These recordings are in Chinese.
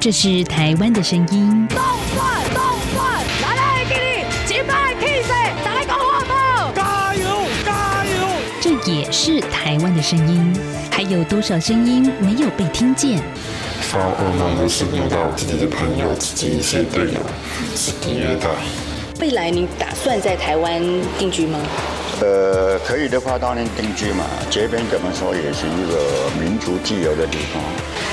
这是台湾的声音。动转动转，来来给你，击败 K C，来个话筒，加油加油！这也是台湾的声音。还有多少声音没有被听见？发噩梦都是梦到自己的朋友、自己一些队友自己虐待。未来你打算在台湾定居吗？呃，可以的话当然定居嘛。这边怎么说也是一个民族自由的地方。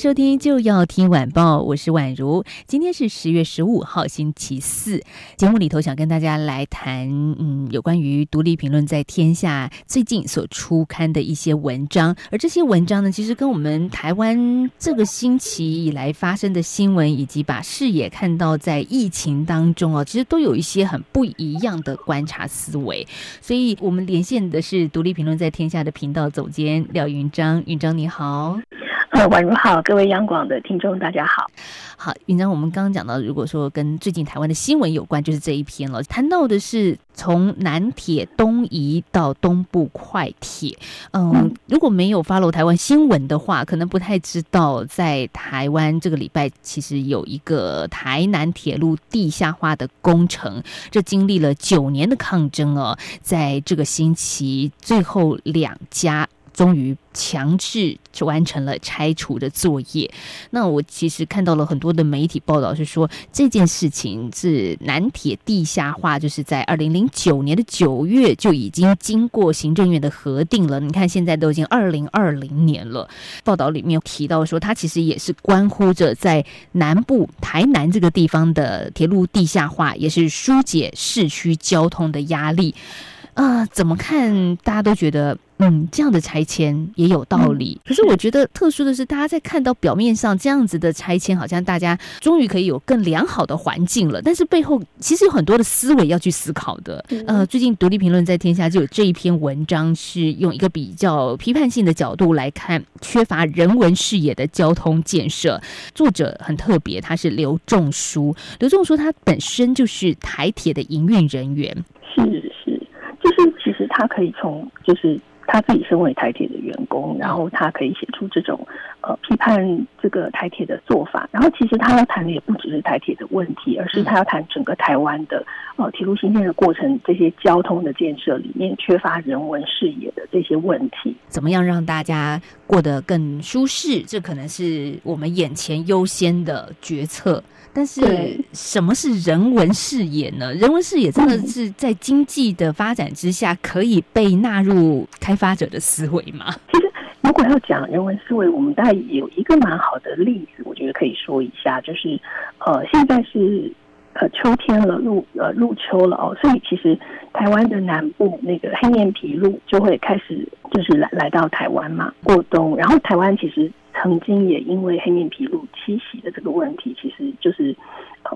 收听就要听晚报，我是宛如。今天是十月十五号，星期四。节目里头想跟大家来谈，嗯，有关于独立评论在天下最近所出刊的一些文章。而这些文章呢，其实跟我们台湾这个星期以来发生的新闻，以及把视野看到在疫情当中哦，其实都有一些很不一样的观察思维。所以我们连线的是独立评论在天下的频道总监廖云章，云章你好。呃，宛如好，各位央广的听众，大家好。好，云章，我们刚刚讲到，如果说跟最近台湾的新闻有关，就是这一篇了。谈到的是从南铁东移到东部快铁。嗯，如果没有 follow 台湾新闻的话，可能不太知道，在台湾这个礼拜其实有一个台南铁路地下化的工程，这经历了九年的抗争哦，在这个星期最后两家。终于强制就完成了拆除的作业。那我其实看到了很多的媒体报道，是说这件事情是南铁地下化，就是在二零零九年的九月就已经经过行政院的核定了。你看现在都已经二零二零年了。报道里面提到说，它其实也是关乎着在南部台南这个地方的铁路地下化，也是疏解市区交通的压力。啊，怎么看大家都觉得。嗯，这样的拆迁也有道理。可是我觉得特殊的是，大家在看到表面上这样子的拆迁，好像大家终于可以有更良好的环境了。但是背后其实有很多的思维要去思考的。呃，最近独立评论在天下就有这一篇文章，是用一个比较批判性的角度来看缺乏人文视野的交通建设。作者很特别，他是刘仲书。刘仲书他本身就是台铁的营运人员。是是，就是其实他可以从就是。他自己身为台铁的员工，然后他可以写出这种呃批判这个台铁的做法。然后其实他要谈的也不只是台铁的问题，而是他要谈整个台湾的呃铁路新建的过程，这些交通的建设里面缺乏人文视野的这些问题，怎么样让大家过得更舒适？这可能是我们眼前优先的决策。但是什么是人文视野呢？人文视野真的是在经济的发展之下可以被纳入开发者的思维吗？其实，如果要讲人文思维，我们大概有一个蛮好的例子，我觉得可以说一下，就是呃，现在是呃秋天了，入呃入秋了哦，所以其实台湾的南部那个黑面皮鹭就会开始就是来来到台湾嘛过冬，然后台湾其实。曾经也因为黑面琵鹭栖息的这个问题，其实就是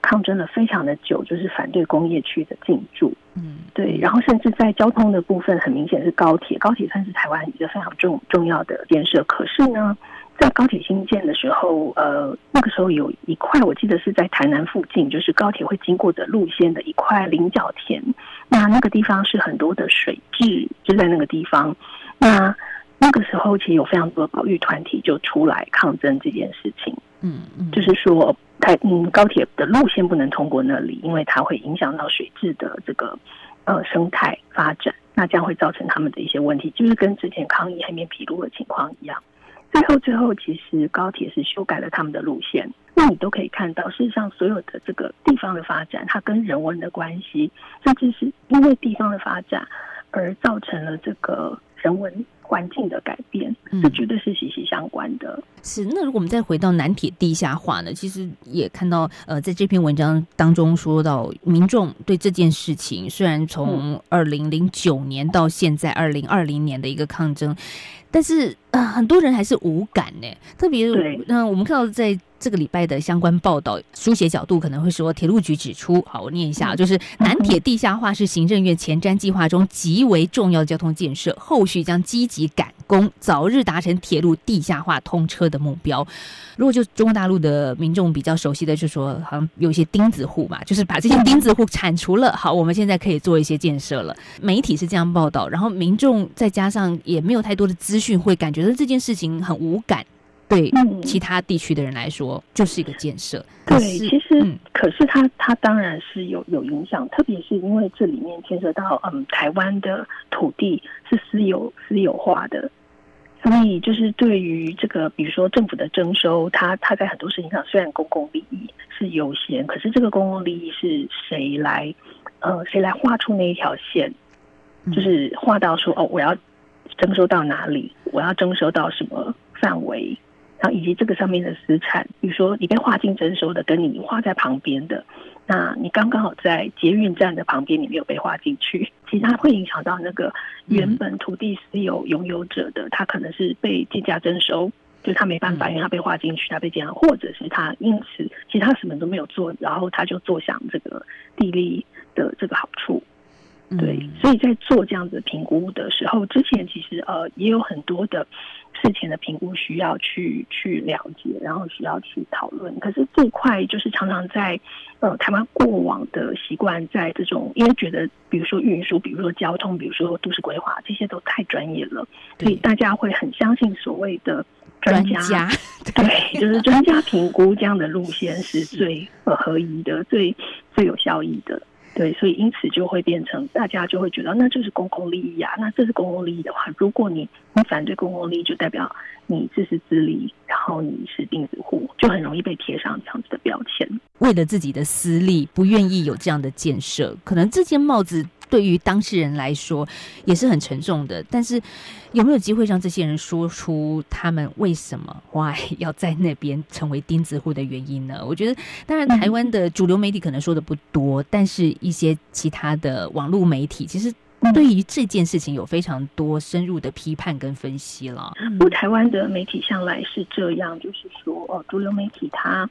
抗争了非常的久，就是反对工业区的进驻。嗯，对。然后甚至在交通的部分，很明显是高铁，高铁算是台湾一个非常重重要的建设。可是呢，在高铁新建的时候，呃，那个时候有一块，我记得是在台南附近，就是高铁会经过的路线的一块菱角田。那那个地方是很多的水质，就在那个地方。那那个时候，其实有非常多的保育团体就出来抗争这件事情。嗯嗯，就是说，台嗯高铁的路线不能通过那里，因为它会影响到水质的这个呃生态发展，那这样会造成他们的一些问题，就是跟之前抗议黑面皮鹭的情况一样。最后，最后，其实高铁是修改了他们的路线。那你都可以看到，事实上所有的这个地方的发展，它跟人文的关系，甚至是因为地方的发展而造成了这个人文。环境的改变，这绝对是息息相关的。是那如果我们再回到南铁地下化呢？其实也看到，呃，在这篇文章当中说到，民众对这件事情，虽然从二零零九年到现在二零二零年的一个抗争，但是呃，很多人还是无感呢。特别那我们看到在。这个礼拜的相关报道书写角度可能会说，铁路局指出，好，我念一下，就是南铁地下化是行政院前瞻计划中极为重要的交通建设，后续将积极赶工，早日达成铁路地下化通车的目标。如果就中国大陆的民众比较熟悉的，就说好像有一些钉子户嘛，就是把这些钉子户铲除了，好，我们现在可以做一些建设了。媒体是这样报道，然后民众再加上也没有太多的资讯，会感觉到这件事情很无感。对嗯其他地区的人来说，就是一个建设。对，其实、嗯可是它它当然是有有影响，特别是因为这里面牵涉到嗯台湾的土地是私有私有化的，所以就是对于这个比如说政府的征收，它它在很多事情上虽然公共利益是优先，可是这个公共利益是谁来呃谁来画出那一条线，嗯就是画到说哦我要征收到哪里，我要征收到什么范围。然后以及这个上面的资产，比如说你被划进征收的，跟你划在旁边的，那你刚刚好在捷运站的旁边，你没有被划进去，其实它会影响到那个原本土地私有拥有者的，他可能是被计价征收，就是他没办法，因为他被划进去，他被这样，或者是他因此其实他什么都没有做，然后他就坐享这个地利的这个好处。对嗯，所以在做这样子评估的时候，之前其实呃也有很多的事前的评估需要去去了解，然后需要去讨论。可是这一块就是常常在呃台湾过往的习惯，在这种因为觉得比如说运输，比如说交通，比如说都市规划，这些都太专业了，所以大家会很相信所谓的专专家 对，就是专家评估这样的路线是最呃合宜的、最最有效益的。对，所以因此就会变成大家就会觉得，那就是公共利益啊。那这是公共利益的话，如果你你反对公共利益，就代表你自私自利，然后你是钉子户，就很容易被贴上这样子的标签。为了自己的私利，不愿意有这样的建设，可能这件帽子对于当事人来说也是很沉重的。但是有没有机会让这些人说出他们为什么 why 要在那边成为钉子户的原因呢？我觉得，当然台湾的主流媒体可能说的不多，但是一些其他的网络媒体其实。对于这件事情有非常多深入的批判跟分析了。不过台湾的媒体向来是这样，就是说，哦，主流媒体它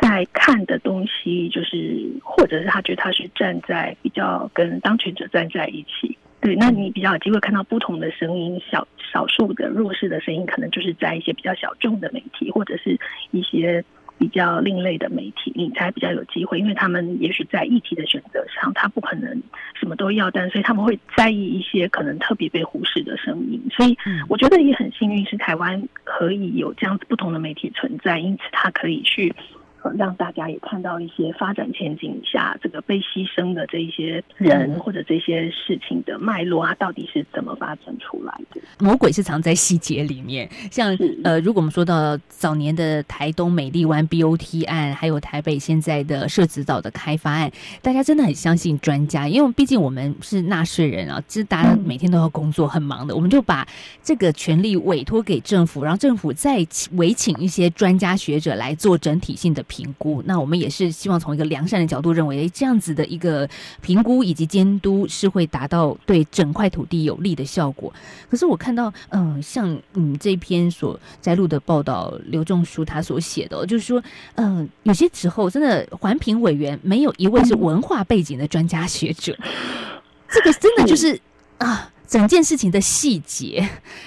在看的东西，就是或者是他觉得他是站在比较跟当权者站在一起。对，那你比较有机会看到不同的声音，小少数的弱势的声音，可能就是在一些比较小众的媒体，或者是一些比较另类的媒体，你才比较有机会，因为他们也许在议题的选择上，他不可能什么都要，但所以他们会在意一些可能特别被忽视的声音。所以我觉得也很幸运，是台湾可以有这样子不同的媒体存在，因此它可以去。呃，让大家也看到一些发展前景下这个被牺牲的这一些人或者这些事情的脉络啊，到底是怎么发展出来的？魔鬼是藏在细节里面，像呃，如果我们说到早年的台东美丽湾 BOT 案，还有台北现在的社子岛的开发案，大家真的很相信专家，因为毕竟我们是纳税人啊，其实大家每天都要工作，很忙的，我们就把这个权利委托给政府，然后政府再委请一些专家学者来做整体性的评估。那我们也是希望从一个良善的角度认为，这样子的一个评估以及监督是会达到对整块土地有利的效果。可是我看到，嗯、像嗯这篇所摘录的报道，刘仲书他所写的、就是说，嗯、有些时候真的环评委员没有一位是文化背景的专家学者，这个真的就是啊。整件事情的细节，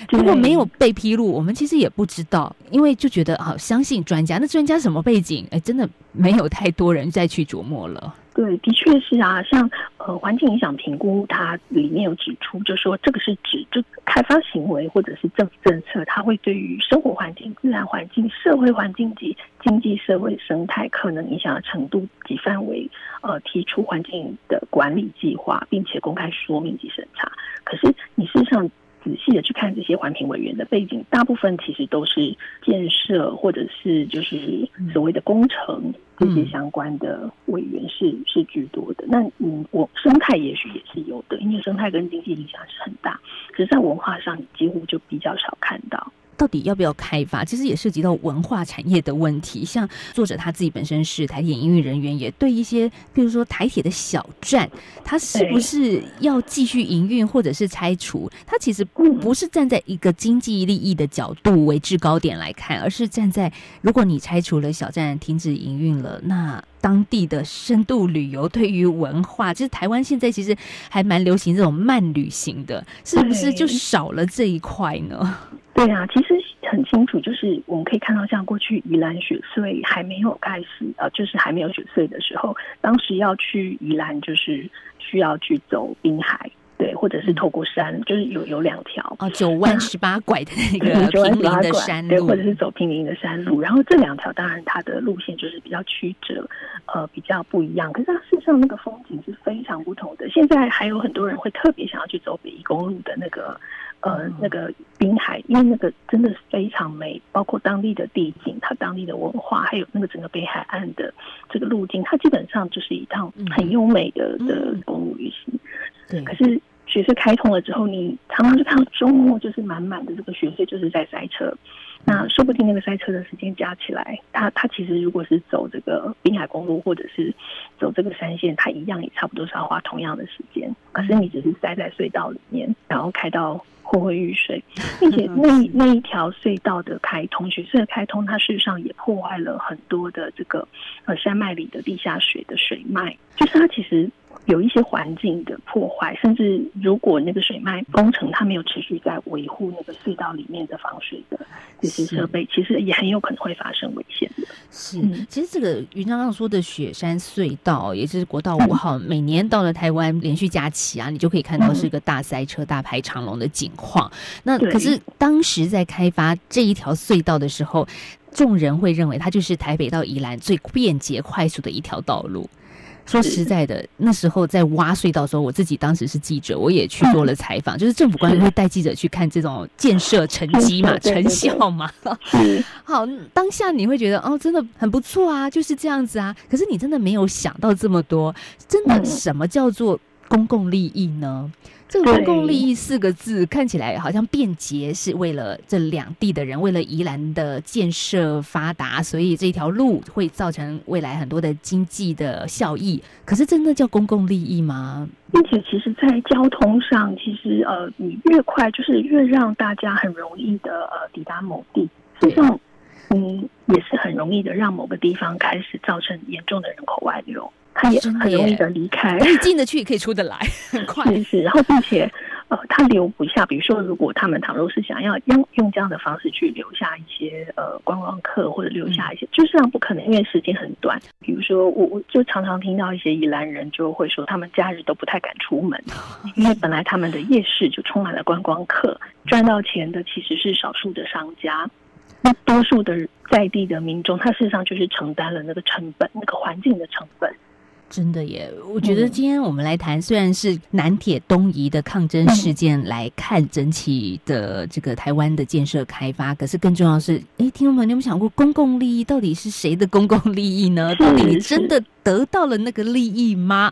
如果没有被披露，我们其实也不知道，因为就觉得好、相信专家。那专家什么背景？哎，真的没有太多人再去琢磨了。对，的确是啊，像呃环境影响评估，它里面有指出，就说这个是指就开发行为或者是政府政策，它会对于生活环境、自然环境、社会环境及经济社会生态可能影响的程度及范围，呃，提出环境的管理计划，并且公开说明及审查。可是你事实上。仔细的去看这些环评委员的背景，大部分其实都是建设或者是就是所谓的工程这些相关的委员是是居多的。那嗯，我生态也许也是有的，因为生态跟经济影响是很大，可是在文化上你几乎就比较少看到。到底要不要开发，其实也涉及到文化产业的问题。像作者他自己本身是台铁营运人员，也对一些，比如说台铁的小站，它是不是要继续营运或者是拆除，它其实不是站在一个经济利益的角度为制高点来看，而是站在如果你拆除了小站，停止营运了，那。当地的深度旅游对于文化，就是台湾现在其实还蛮流行这种慢旅行的，是不是就少了这一块呢？对啊，其实很清楚，就是我们可以看到，像过去宜兰雪穗还没有开始，呃，就是还没有雪穗的时候，当时要去宜兰，就是需要去走滨海。对，或者是透过山，就是有有两条哦，九弯十八拐的那个 平林的山路，或者是走平林的山路。然后这两条当然它的路线就是比较曲折，呃，比较不一样。可是它事实上那个风景是非常不同的。现在还有很多人会特别想要去走北宜公路的那个呃那个滨海，因为那个真的是非常美，包括当地的地景、它当地的文化，还有那个整个北海岸的这个路径，它基本上就是一趟很优美的的公路旅行。对，可是。雪隧开通了之后，你常常就看到周末就是满满的这个雪隧就是在塞车。那说不定那个塞车的时间加起来，它它其实如果是走这个滨海公路或者是走这个山线，它一样也差不多是要花同样的时间。可是你只是塞在隧道里面，然后开到昏昏欲睡，并且那那一条隧道的开通，雪隧的开通，它事实上也破坏了很多的这个呃山脉里的地下水的水脉，就是它其实。有一些环境的破坏，甚至如果那个水脉工程它没有持续在维护那个隧道里面的防水的这些设备，其实也很有可能会发生危险的。是，其实这个云刚刚说的雪山隧道，也就是国道五号，每年到了台湾连续假期啊，你就可以看到是一个大塞车、大排长龙的景况。那可是当时在开发这一条隧道的时候，众人会认为它就是台北到宜兰最便捷、快速的一条道路。说实在的，那时候在挖隧道的时候，我自己当时是记者，我也去做了采访。就是政府官员会带记者去看这种建设成绩嘛、成效嘛。好，当下你会觉得哦，真的很不错啊，就是这样子啊。可是你真的没有想到这么多，真的什么叫做公共利益呢？这个公共利益四个字看起来好像便捷，是为了这两地的人，为了宜兰的建设发达，所以这条路会造成未来很多的经济的效益。可是真的叫公共利益吗？并且，其实，在交通上，其实呃，你越快，就是越让大家很容易的呃抵达某地，实际上，嗯，也是很容易的让某个地方开始造成严重的人口外流。他也很容易的离开，可以进得去，也可以出得来，很快。是是，然后并且，呃，他留不下。比如说，如果他们倘若是想要用用这样的方式去留下一些呃观光客，或者留下一些，就是上不可能，因为时间很短。比如说，我我就常常听到一些宜兰人就会说，他们假日都不太敢出门，因为本来他们的夜市就充满了观光客，赚到钱的其实是少数的商家，那多数的在地的民众，他事实上就是承担了那个成本，那个环境的成本。真的耶，我觉得今天我们来谈，虽然是南铁东移的抗争事件来看整体的这个台湾的建设开发，可是更重要是，哎，听众朋友，你有没有想过公共利益到底是谁的公共利益呢？到底你真的得到了那个利益吗？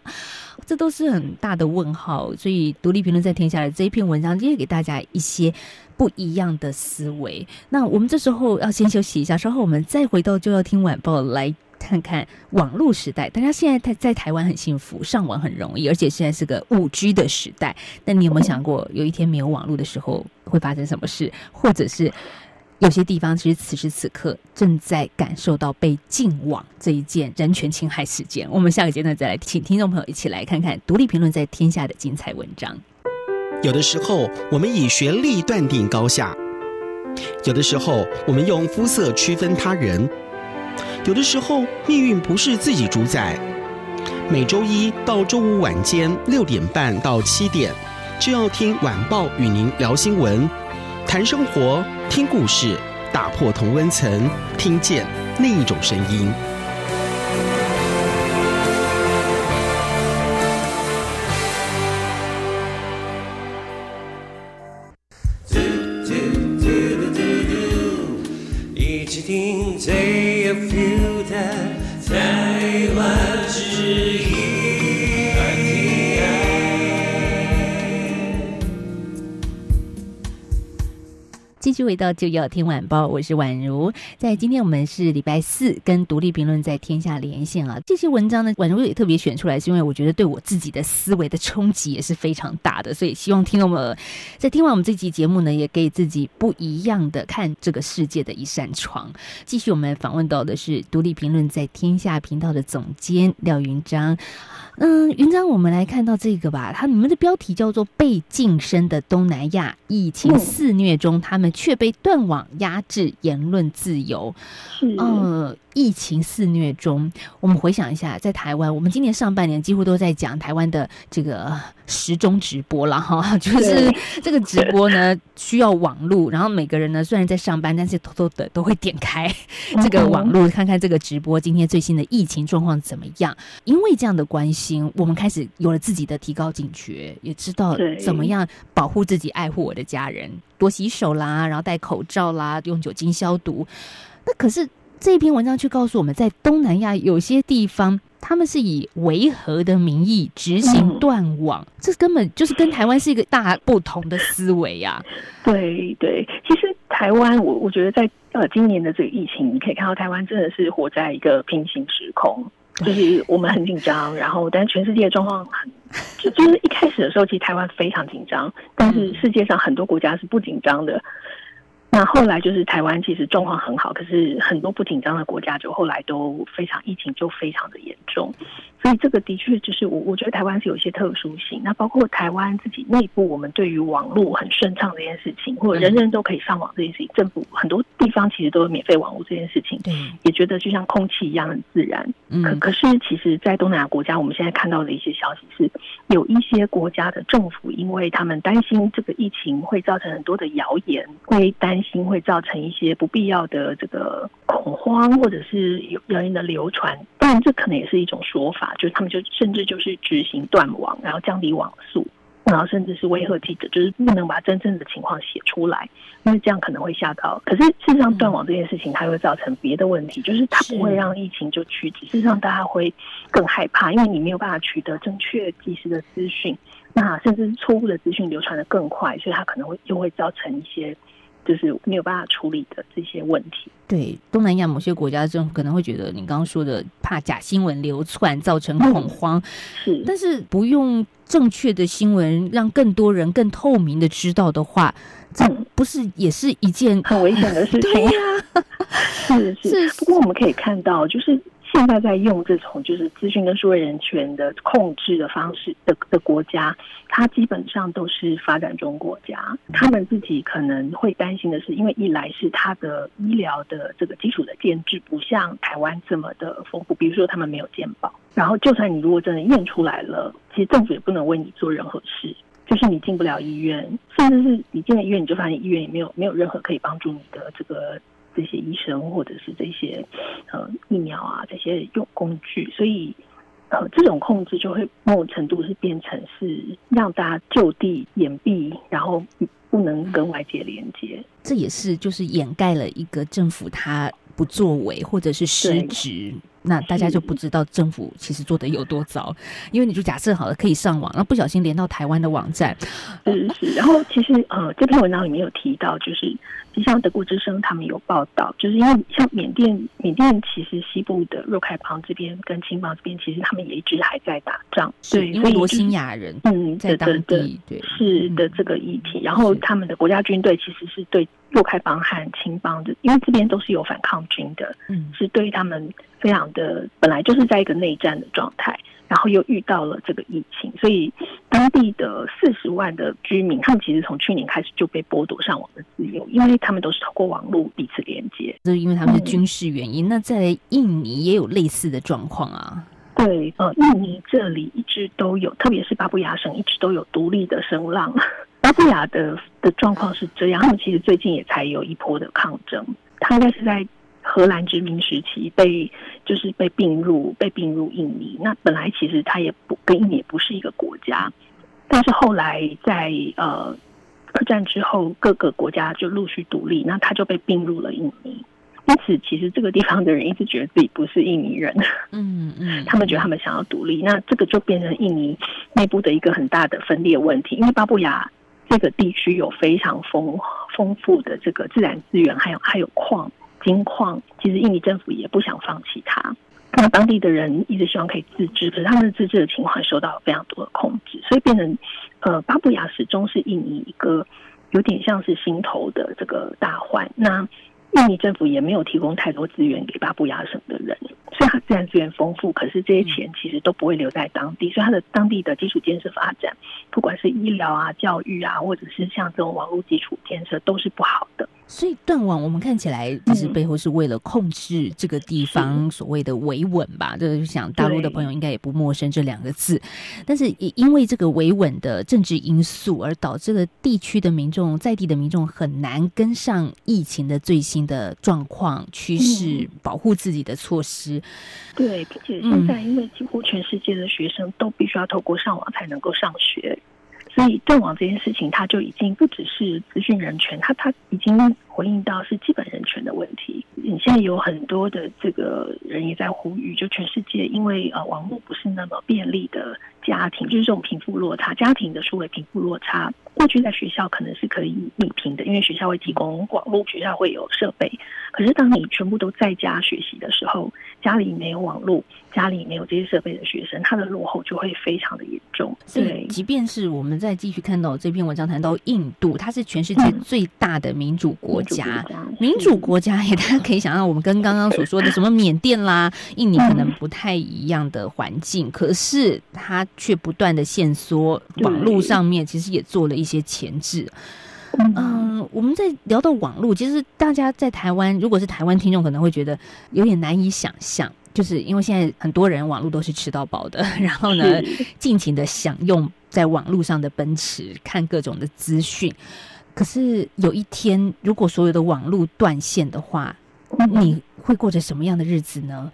这都是很大的问号。所以，独立评论在天下的这一篇文章，今天给大家一些不一样的思维。那我们这时候要先休息一下，稍后我们再回到就要听晚报来。看看网络时代，大家现在在在台湾很幸福，上网很容易，而且现在是个五 G 的时代。那你有没有想过，有一天没有网络的时候会发生什么事？或者是有些地方其实此时此刻正在感受到被禁网这一件人权侵害事件？我们下个阶段再来，请听众朋友一起来看看独立评论在天下的精彩文章。有的时候，我们以学历断定高下；有的时候，我们用肤色区分他人。有的时候，命运不是自己主宰。每周一到周五晚间六点半到七点，就要听晚报与您聊新闻、谈生活、听故事，打破同温层，听见另一种声音。回到就要听晚报，我是宛如。在今天我们是礼拜四，跟独立评论在天下连线啊。这些文章呢，宛如也特别选出来，是因为我觉得对我自己的思维的冲击也是非常大的，所以希望听众们在听完我们这期节目呢，也给自己不一样的看这个世界的一扇窗。继续，我们访问到的是独立评论在天下频道的总监廖云章。嗯，云章，我们来看到这个吧，他你们的标题叫做“被晋升的东南亚疫情肆虐中，他们却被断网压制言论自由”。嗯，疫情肆虐中，我们回想一下，在台湾，我们今年上半年几乎都在讲台湾的这个时钟直播了哈，就是这个直播呢需要网络，然后每个人呢虽然在上班，但是偷偷的都会点开这个网络看看这个直播今天最新的疫情状况怎么样。因为这样的关心，我们开始有了自己的提高警觉，也知道怎么样保护自己、爱护我的家人，多洗手啦，然后戴口罩啦，用酒精消毒。那可是这篇文章却告诉我们在东南亚有些地方，他们是以维和的名义执行断网，这根本就是跟台湾是一个大不同的思维呀。对对，其实台湾，我我觉得在呃今年的这个疫情，你可以看到台湾真的是活在一个平行时空，就是我们很紧张，然后但全世界的状况很，就 就是一开始的时候，其实台湾非常紧张，但是世界上很多国家是不紧张的。那后来就是台湾其实状况很好，可是很多不紧张的国家就后来都非常疫情就非常的严重，所以这个的确就是我我觉得台湾是有一些特殊性。那包括台湾自己内部，我们对于网络很顺畅这件事情，或者人人都可以上网这件事情，政府很多地方其实都有免费网络这件事情，对，也觉得就像空气一样很自然。可可是其实，在东南亚国家，我们现在看到的一些消息是，有一些国家的政府，因为他们担心这个疫情会造成很多的谣言，会担。心会造成一些不必要的这个恐慌，或者是有谣言的流传。当然，这可能也是一种说法，就是他们就甚至就是执行断网，然后降低网速，然后甚至是威吓记者，就是不能把真正的情况写出来，因为这样可能会吓到。可是事实上，断网这件事情它会造成别的问题，就是它不会让疫情就趋止，事实上大家会更害怕，因为你没有办法取得正确及时的资讯，那甚至是错误的资讯流传的更快，所以它可能会又会造成一些。就是没有办法处理的这些问题。对东南亚某些国家政府可能会觉得，你刚刚说的怕假新闻流窜造成恐慌，是，但是不用正确的新闻让更多人更透明的知道的话，这不是也是一件很危险的事情？对呀，是是。不过我们可以看到，就是。现在在用这种就是资讯跟数位人权的控制的方式的的国家，它基本上都是发展中国家。他们自己可能会担心的是，因为一来是它的医疗的这个基础的建制不像台湾这么的丰富，比如说他们没有健保，然后就算你如果真的验出来了，其实政府也不能为你做任何事，就是你进不了医院，甚至是你进了医院，你就发现医院也没有没有任何可以帮助你的这个。这些医生或者是这些呃疫苗啊，这些用工具，所以呃这种控制就会某种程度是变成是让大家就地掩蔽，然后不能跟外界连接。这也是就是掩盖了一个政府它不作为或者是失职。那大家就不知道政府其实做的有多糟，因为你就假设好了可以上网，然后不小心连到台湾的网站，是是。然后其实呃这篇文章里面有提到，就是像德国之声他们有报道，就是因为像缅甸，缅甸其实西部的若开邦这边跟青邦这边，其实他们也一直还在打仗，对，因为罗兴亚人嗯在当地对是的这个议题，然后他们的国家军队其实是对若开邦和青邦的，因为这边都是有反抗军的，嗯，是对他们。非常的本来就是在一个内战的状态，然后又遇到了这个疫情，所以当地的四十万的居民，他们其实从去年开始就被剥夺上网的自由，因为他们都是透过网络彼此连接。这是因为他们的军事原因。那在印尼也有类似的状况啊？对，呃，印尼这里一直都有，特别是巴布亚省一直都有独立的声浪。巴布亚的的状况是这样，他们其实最近也才有一波的抗争，他应该是在。荷兰殖民时期被就是被并入被并入印尼，那本来其实它也不跟印尼不是一个国家，但是后来在呃二战之后各个国家就陆续独立，那它就被并入了印尼。因此，其实这个地方的人一直觉得自己不是印尼人，嗯嗯，他们觉得他们想要独立，那这个就变成印尼内部的一个很大的分裂问题，因为巴布亚。这个地区有非常丰丰富的这个自然资源，还有还有矿金矿，其实印尼政府也不想放弃它。那当地的人一直希望可以自治，可是他们的自治的情况受到非常多的控制，所以变成呃巴布亚始终是印尼一个有点像是心头的这个大患。那印尼政府也没有提供太多资源给巴布亚省的人，所以它自然资源丰富，可是这些钱其实都不会留在当地，所以它的当地的基础建设发展，不管是医疗啊、教育啊，或者是像这种网络基础建设，都是不好的。所以断网，我们看起来其实背后是为了控制这个地方 所谓的维稳吧。就是想大陆的朋友应该也不陌生这两个字，但是也因为这个维稳的政治因素，而导致了地区的民众在地的民众很难跟上疫情的最新的状况趋势，保护自己的措施。对，并且现在因为几乎全世界的学生都必须要透过上网才能够上学。所以断网这件事情，它就已经不只是资讯人权，它它已经回应到是基本人权的问题。你现在有很多的这个人也在呼吁，就全世界因为呃网络不是那么便利的家庭，就是这种贫富落差，家庭的数位贫富落差，过去在学校可能是可以弭平的，因为学校会提供网络，学校会有设备。可是当你全部都在家学习的时候，家里没有网络，家里没有这些设备的学生，他的落后就会非常的严重。对，即便是我们再继续看到这篇文章谈到印度，它是全世界最大的民主国家，民主国家也大家可以想象，我们跟刚刚所说的什么缅甸啦、印尼可能不太一样的环境，可是它却不断的限缩，网络上面其实也做了一些前置。嗯，我们在聊到网络，其实大家在台湾，如果是台湾听众，可能会觉得有点难以想象，就是因为现在很多人网络都是吃到饱的，然后呢，尽情的享用在网络上的奔驰，看各种的资讯。可是有一天，如果所有的网络断线的话，你会过着什么样的日子呢？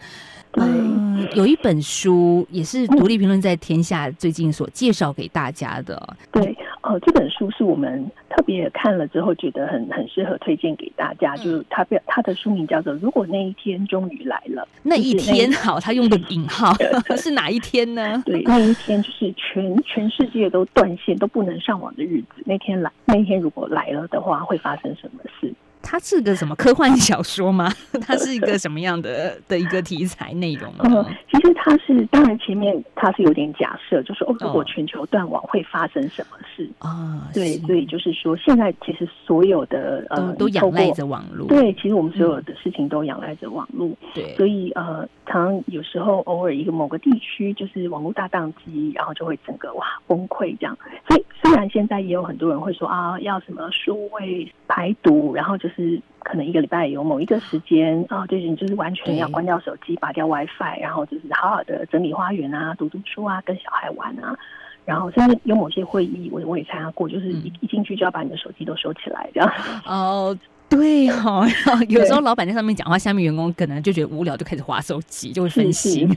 嗯，有一本书也是独立评论在天下最近所介绍给大家的。对，哦，这本书是我们特别看了之后觉得很很适合推荐给大家。就是它表它的书名叫做《如果那一天终于来了》。那一天好，他用的引号 是哪一天呢？对，那一天就是全全世界都断线都不能上网的日子。那天来，那一天如果来了的话，会发生什么事？它是个什么科幻小说吗？它是一个什么样的的一个题材内容呢？其实它是，当然前面它是有点假设，就是哦，如果全球断网会发生什么事啊？对，所以就是说，现在其实所有的呃都仰赖着网络，对，其实我们所有的事情都仰赖着网络，对，所以呃，常有时候偶尔一个某个地区就是网络大宕机，然后就会整个哇崩溃这样。所以虽然现在也有很多人会说啊，要什么数位排毒，然后就是。是可能一个礼拜有某一个时间啊，就是你就是完全要关掉手机，拔掉 WiFi，然后就是好好的整理花园啊，读读书啊，跟小孩玩啊，然后甚至有某些会议，我我也参加过，就是一一进去就要把你的手机都收起来，这样。哦，对哦，有时候老板在上面讲话，下面员工可能就觉得无聊，就开始划手机，就会分心。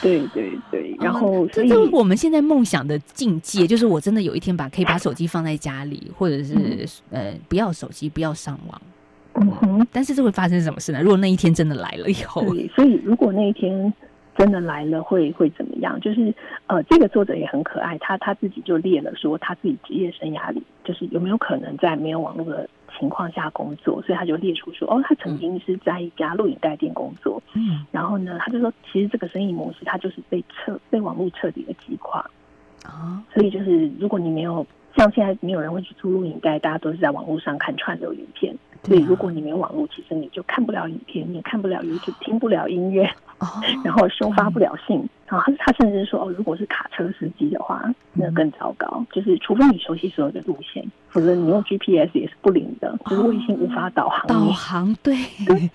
对对对，然后这就是我们现在梦想的境界，就是我真的有一天把可以把手机放在家里，或者是呃不要手机，不要上网。嗯哼，但是这会发生什么事呢？如果那一天真的来了以后，对，所以如果那一天真的来了，会会怎么样？就是呃，这个作者也很可爱，他他自己就列了说他自己职业生涯里，就是有没有可能在没有网络的情况下工作，所以他就列出说，哦，他曾经是在一家录影带店工作，嗯，然后呢，他就说，其实这个生意模式，他就是被彻被网络彻底的击垮。啊，所以就是如果你没有像现在没有人会去租录影带，大家都是在网络上看串流影片。所以，如果你没有网络，其实你就看不了影片，你也看不了 YouTube，听不了音乐，然后收发不了信。然后他甚至说，哦，如果是卡车司机的话，那更糟糕。就是除非你熟悉所有的路线，否则你用 GPS 也是不灵的，就是卫星无法导航。导航对。哎，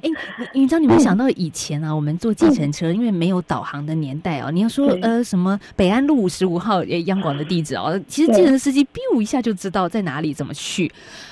你你知道你没想到以前啊，我们坐计程车，因为没有导航的年代哦，你要说呃什么北安路五十五号央广的地址哦，其实计程司机 biu 一下就知道在哪里怎么去。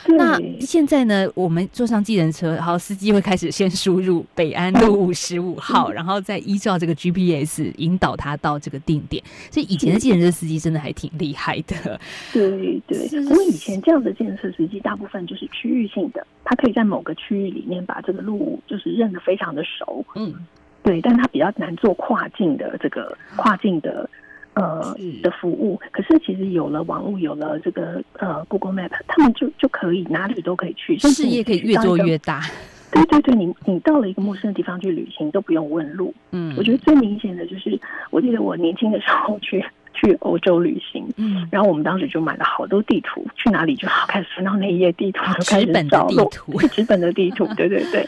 那现在呢，我们坐上计程车，然后司机会开始先输入北安路五 十五号，然后再依照这个 GPS。引导他到这个定点，所以以前的计程车司机真的还挺厉害的。对对，因为以前这样的建设实际大部分就是区域性的，它可以在某个区域里面把这个路就是认得非常的熟。嗯，对，但它比较难做跨境的这个跨境的呃的服务。可是其实有了网络，有了这个呃 Google Map，他们就就可以哪里都可以去，甚至你事业可以越做越大。对对对，你你到了一个陌生的地方去旅行都不用问路。嗯我觉得最明显的就是，我记得我年轻的时候去去欧洲旅行，嗯，然后我们当时就买了好多地图，去哪里就好开始翻到那一页地图，就开始找路地图 纸本的地图，对对对。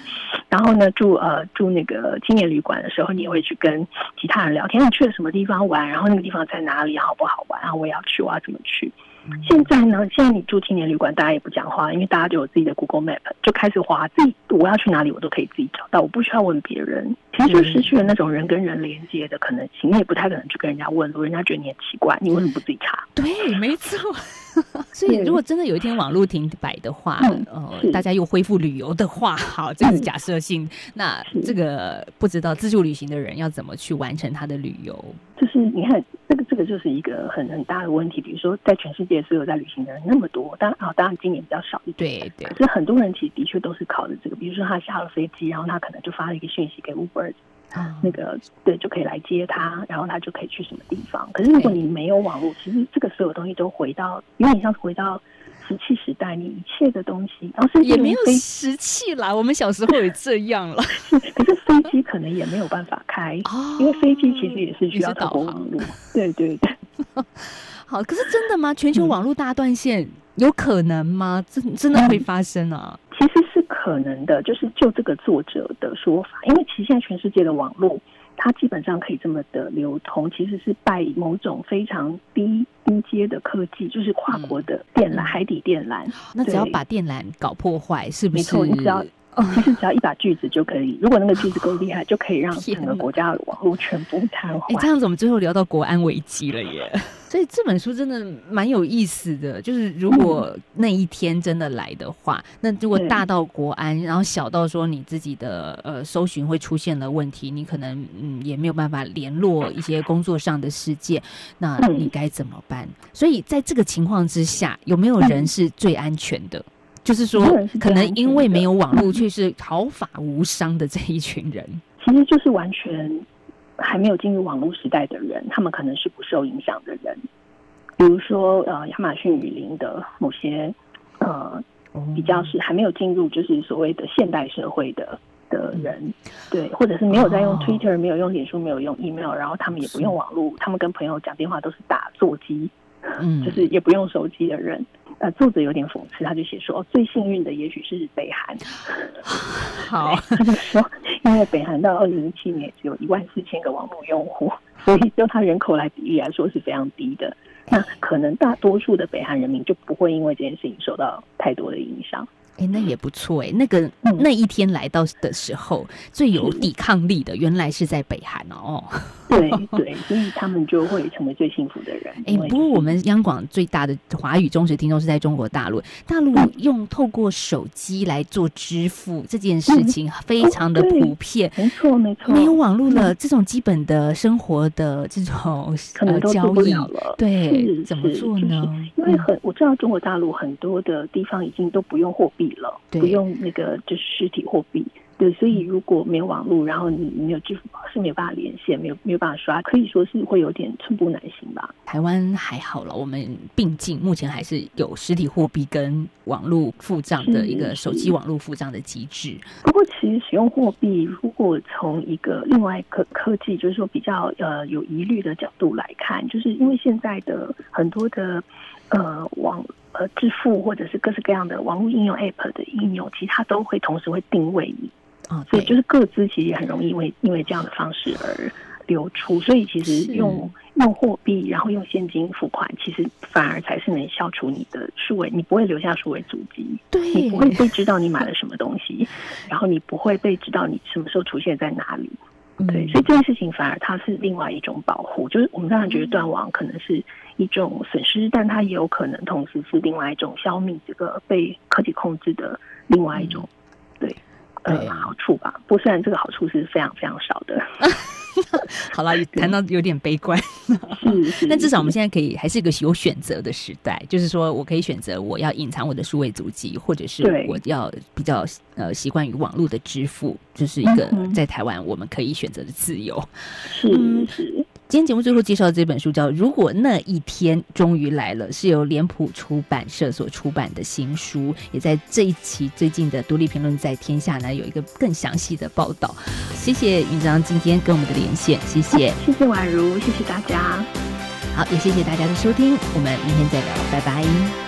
然后呢，住呃住那个青年旅馆的时候，你也会去跟其他人聊天，你去了什么地方玩，然后那个地方在哪里，好不好玩，然后我也要去，我要怎么去。现在呢，现在你住青年旅馆，大家也不讲话，因为大家就有自己的 Google Map，就开始划自己我要去哪里，我都可以自己找到，我不需要问别人。其实就失去了那种人跟人连接的可能性，你也不太可能去跟人家问路，人家觉得你很奇怪，你为什么不自己查？对，没错。所以，如果真的有一天网络停摆的话，嗯呃，大家又恢复旅游的话，好，这个是假设性。那这个不知道自助旅行的人要怎么去完成他的旅游？就是你看，这个这就是一个很很大的问题。比如说，在全世界所有在旅行的人那么多，当然啊，当然今年比较少一点。对对可是很多人其实的确都是靠着这个，比如说他下了飞机，然后他可能就发了一个讯息给 Uber，啊那个对就可以来接他，然后他就可以去什么地方。可是如果你没有网络，其实这个所有东西都回到有点像是回到石器时代，你一切的东西，然后甚至也没有石器啦，我们小时候也这样了。可是飞机可能也没有办法开，哦因为飞机其实也是需要导航透过网络。对对对。好，可是真的吗？全球网络大断线有可能吗？真真的会发生啊？其实是可能的，就是就这个作者的说法，因为其实现在全世界的网络，它基本上可以这么的流通，其实是拜某种非常低低阶的科技，就是跨国的电缆、海底电缆。那只要把电缆搞破坏，是不是？没错，你只要。其实只要一把锯子就可以，如果那个锯子够厉害，就可以让整个国家的网络全部瘫哎、痪。这样子我们最后聊到国安危机了耶。所以这本书真的蛮有意思的，就是如果那一天真的来的话，那如果大到国安，然后小到说你自己的呃搜寻会出现了问题，你可能嗯也没有办法联络一些工作上的事件，那嗯你该怎么办？所以在这个情况之下，有没有人是最安全的？就是说可能因为没有网络，的却是毫发无伤的这一群人。其实就是完全还没有进入网络时代的人，他们可能是不受影响的人。比如说，呃，亚马逊雨林的某些呃比较是还没有进入就是所谓的现代社会的的人，对，或者是没有在用哦 Twitter、没有用脸书、没有用 email，然后他们也不用网络，他们跟朋友讲电话都是打座机，嗯就是也不用手机的人。呃，作者有点讽刺，他就写说，哦，最幸运的也许是北韩。好，他就说，因为北韩到二零一七年只有一万四千个网络用户，所以就它人口来比例来说是非常低的。那可能大多数的北韩人民就不会因为这件事情受到太多的影响。哎、那也不错哎、那个、嗯那一天来到的时候，最有抵抗力的，原来是在北韩哦。对对，所以他们就会成为最幸福的人。哎、不过我们央广最大的华语忠实听众是在中国大陆，大陆用透过手机来做支付这件事情非常的普遍。没错没错，没有网络了，这种基本的生活的这种呃交易了了，对，怎么做呢？因为很我知道中国大陆很多的地方已经都不用货币了，不用那个就是实体货币。对，所以如果没有网络，然后你你没有支付宝是没有办法连线，没有没有办法刷，可以说是会有点寸步难行吧。台湾还好了，我们并进，目前还是有实体货币跟网络付账的一个手机网络付账的机制。不过，其实使用货币，如果从一个另外科科技，就是说比较呃有疑虑的角度来看，就是因为现在的很多的呃网呃支付或者是各式各样的网络应用 App 的应用，其实它都会同时会定位你，啊，所以就是各自其实也很容易因为因为这样的方式而流出，所以其实用用货币，然后用现金付款，其实反而才是能消除你的数位，你不会留下数位足迹。对你不会被知道你买了什么东西，然后你不会被知道你什么时候出现在哪里。对，嗯所以这件事情反而它是另外一种保护。就是我们当然觉得断网可能是一种损失，但它也有可能同时是另外一种消灭这个被科技控制的另外一种对对呃好处吧。不过虽然这个好处是非常非常少的，好了，谈到有点悲观。但至少我们现在可以还是一个有选择的时代，就是说我可以选择我要隐藏我的数位足迹，或者是我要比较呃习惯于网络的支付，就是一个在台湾我们可以选择的自由。是嗯是今天节目最后介绍的这本书叫《如果那一天终于来了》，是由脸谱出版社所出版的新书，也在这一期最近的《独立评论在天下》呢有一个更详细的报道。谢谢云章今天跟我们的连线，谢谢，谢谢宛如，谢谢大家。好，也谢谢大家的收听，我们明天再聊，拜拜。